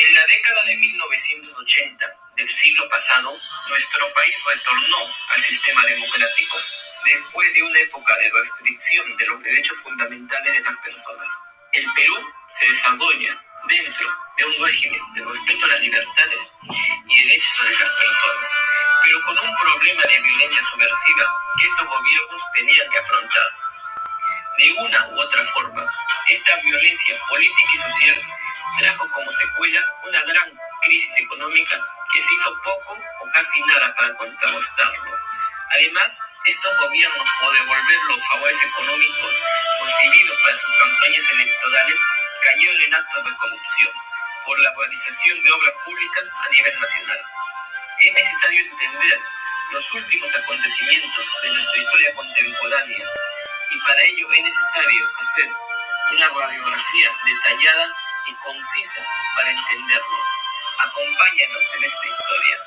En la década de 1980 del siglo pasado, nuestro país retornó al sistema democrático después de una época de restricción de los derechos fundamentales de las personas. El Perú se desarrolla dentro de un régimen de respeto a las libertades y derechos de las personas, pero con un problema de violencia subversiva que estos gobiernos tenían que afrontar. De una u otra forma, esta violencia política y social trajo como secuelas una gran crisis económica que se hizo poco o casi nada para contrarrestarlo. Además, estos gobiernos, por devolver los favores económicos recibidos para sus campañas electorales, cayeron en actos de corrupción por la realización de obras públicas a nivel nacional. Es necesario entender los últimos acontecimientos de nuestra historia contemporánea y para ello es necesario hacer una radiografía detallada y concisa para entenderlo. Acompáñanos en esta historia.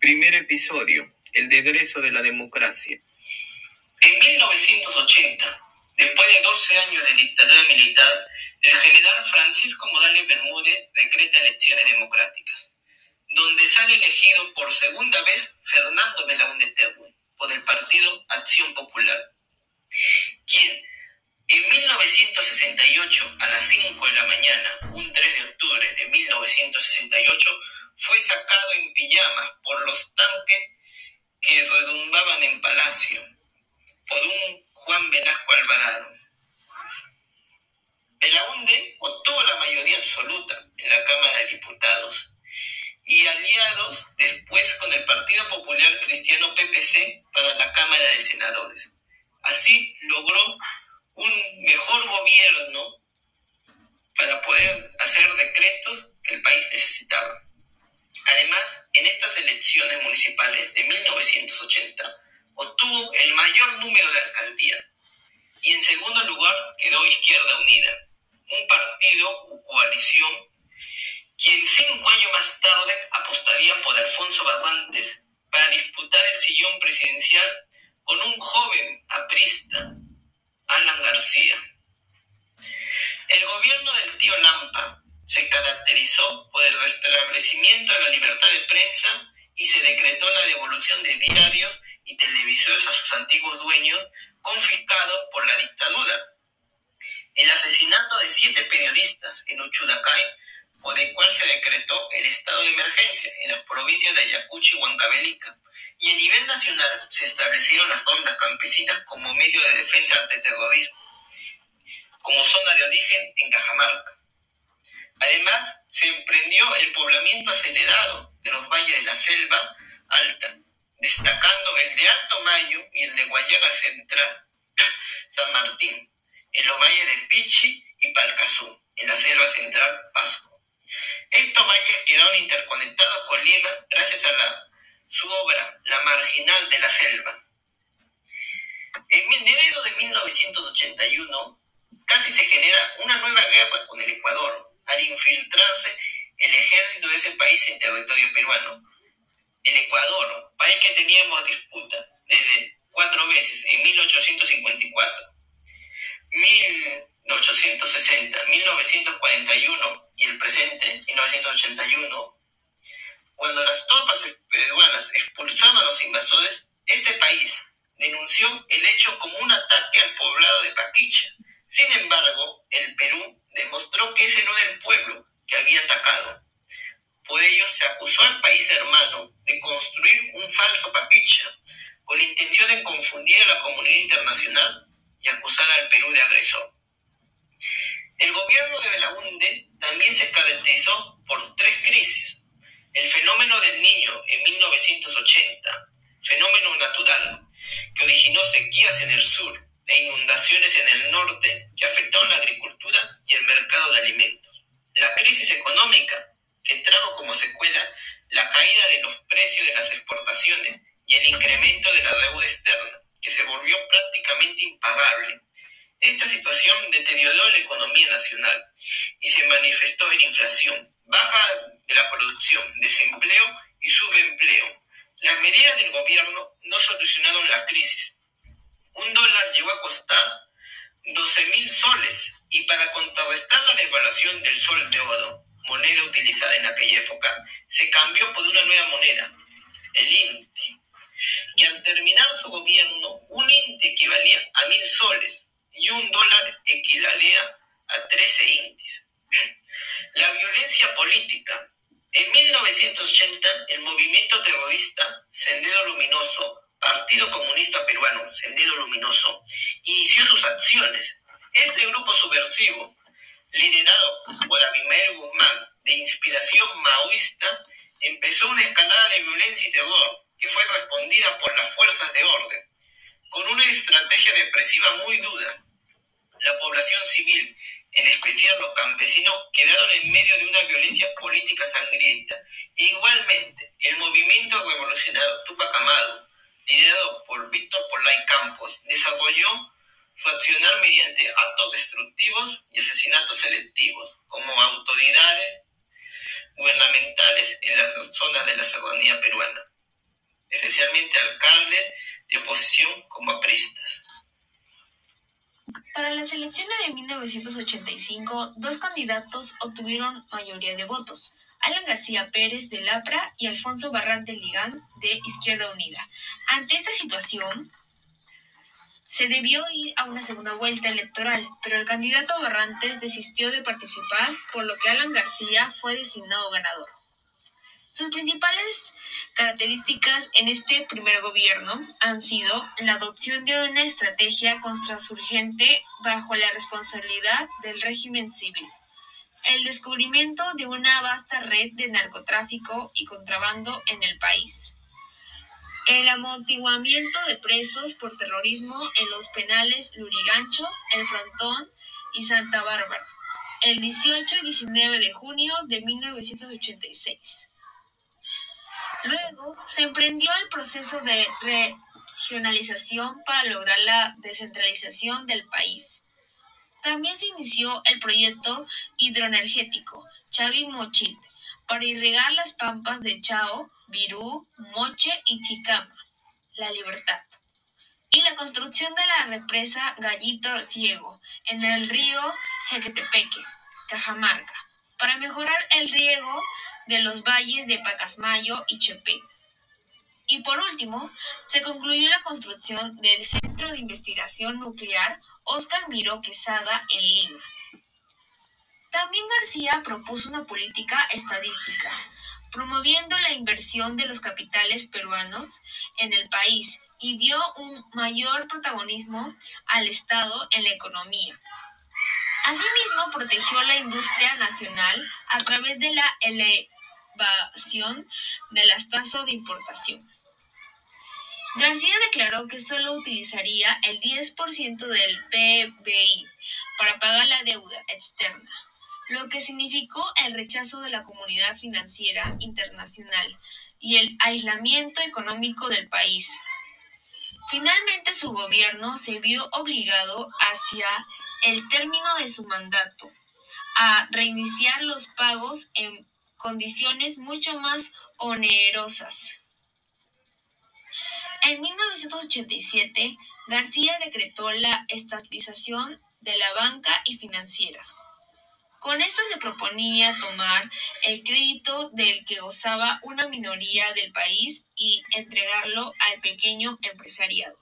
Primer episodio, el degreso de la democracia. En 1980, después de 12 años de dictadura militar, el general Francisco Morales Bermúdez decreta elecciones democráticas, donde sale elegido por segunda vez Fernando Belaúnde Terry, por el partido Acción Popular, quien en 1968, a las 5 de la mañana, un 3 de octubre de 1968, fue sacado en pijamas por los tanques que redundaban en Palacio, por un Juan Velasco Alvarado. Belaunde obtuvo la mayoría absoluta en la Cámara de Diputados y aliados después con el Partido Popular Cristiano PPC para la Cámara de Senadores. Así logró un mejor gobierno para poder hacer decretos que el país necesitaba. Además, en estas elecciones municipales de 1980 obtuvo el mayor número de alcaldías y en segundo lugar quedó Izquierda Unida, un partido o coalición quien cinco años más tarde apostaría por Alfonso Barrantes para disputar el sillón presidencial con un joven aprista Alan García. El gobierno del tío Lampa se caracterizó por el restablecimiento de la libertad de prensa y se decretó la devolución de diarios y televisores a sus antiguos dueños confiscados por la dictadura. El asesinato de siete periodistas en Uchudacay, por el cual se decretó el estado de emergencia en las provincias de Ayacucho y Huancavelica, y a nivel nacional se establecieron las rondas campesinas como medio de defensa ante terrorismo, como zona de origen en Cajamarca. Además, se emprendió el poblamiento acelerado de los valles de la selva alta, destacando el de Alto Mayo y el de Guayaga Central, San Martín, en los valles de Pichi y Palcazú, en la selva central Pasco. Estos valles quedaron interconectados con Lima gracias a la su obra La Marginal de la Selva. En enero de 1981 casi se genera una nueva guerra con el Ecuador al infiltrarse el ejército de ese país en territorio peruano. El Ecuador, país que teníamos disputa desde cuatro veces, en 1854, 1860, 1941 y el presente, 1981, cuando las tropas peruanas expulsaron a los invasores, este país denunció el hecho como un ataque al poblado de Paquicha. Sin embargo, el Perú demostró que ese no era el pueblo que había atacado. Por ello, se acusó al país hermano de construir un falso Paquicha, con la intención de confundir a la comunidad internacional y acusar al Perú de agresor. El gobierno de Belaunde también se caracterizó por tres crisis el fenómeno del niño en 1980, fenómeno natural que originó sequías en el sur e inundaciones en el norte que afectaron la agricultura y el mercado de alimentos. La crisis económica que trajo como secuela la caída de los precios de las exportaciones y el incremento de la deuda externa, que se volvió prácticamente impagable. Esta situación deterioró la economía nacional y se manifestó en inflación, baja desempleo y subempleo. Las medidas del gobierno no solucionaron la crisis. Un dólar llegó a costar 12 mil soles y para contrarrestar la devaluación del sol de oro, moneda utilizada en aquella época, se cambió por una nueva moneda, el INTE. Y al terminar su gobierno, un INTE equivalía a mil soles y un dólar equivalía a 13 intis. La violencia política. En 1980, el movimiento terrorista Sendero Luminoso, Partido Peruano, Sendero Luminoso, inició sus acciones. Este grupo subversivo, liderado por Abimael Guzmán, de inspiración maoísta, empezó una escalada de violencia y terror que fue respondida por las fuerzas de orden, con una estrategia represiva muy dura. La población civil en especial los campesinos, quedaron en medio de una violencia política sangrienta. Igualmente, el movimiento revolucionario Tupac Amaru, liderado por Víctor Polay Campos, desarrolló su accionar mediante actos destructivos y asesinatos selectivos, como autoridades gubernamentales en las zonas de la serranía peruana, especialmente alcaldes de oposición como apristas. Para las elecciones de 1985, dos candidatos obtuvieron mayoría de votos, Alan García Pérez de Lapra y Alfonso Barrante Ligán de Izquierda Unida. Ante esta situación, se debió ir a una segunda vuelta electoral, pero el candidato Barrantes desistió de participar, por lo que Alan García fue designado ganador. Sus principales características en este primer gobierno han sido la adopción de una estrategia contrasurgente bajo la responsabilidad del régimen civil, el descubrimiento de una vasta red de narcotráfico y contrabando en el país, el amortiguamiento de presos por terrorismo en los penales Lurigancho, El Frontón y Santa Bárbara, el 18 y 19 de junio de 1986. Luego se emprendió el proceso de regionalización para lograr la descentralización del país. También se inició el proyecto hidroenergético Chavi Mochit para irrigar las pampas de Chao, Virú, Moche y Chicama, La Libertad. Y la construcción de la represa Gallito Ciego en el río Jequetepeque, Cajamarca, para mejorar el riego de los valles de Pacasmayo y Chepé. Y por último, se concluyó la construcción del Centro de Investigación Nuclear Oscar Miró Quesada en Lima. También García propuso una política estadística, promoviendo la inversión de los capitales peruanos en el país y dio un mayor protagonismo al Estado en la economía. Asimismo, protegió la industria nacional a través de la de las tasas de importación. García declaró que solo utilizaría el 10% del PBI para pagar la deuda externa, lo que significó el rechazo de la comunidad financiera internacional y el aislamiento económico del país. Finalmente su gobierno se vio obligado hacia el término de su mandato a reiniciar los pagos en condiciones mucho más onerosas. En 1987, García decretó la estatización de la banca y financieras. Con esto se proponía tomar el crédito del que gozaba una minoría del país y entregarlo al pequeño empresariado.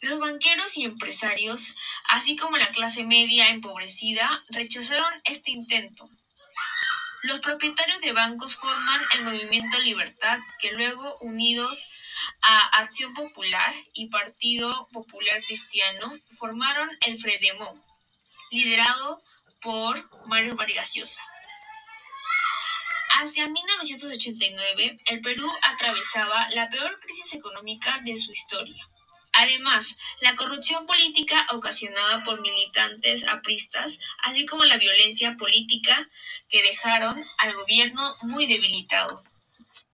Los banqueros y empresarios, así como la clase media empobrecida, rechazaron este intento los propietarios de bancos forman el movimiento Libertad, que luego, unidos a Acción Popular y Partido Popular Cristiano, formaron el Fredemón, liderado por Mario Vargas Llosa. Hacia 1989, el Perú atravesaba la peor crisis económica de su historia. Además, la corrupción política ocasionada por militantes apristas, así como la violencia política que dejaron al gobierno muy debilitado.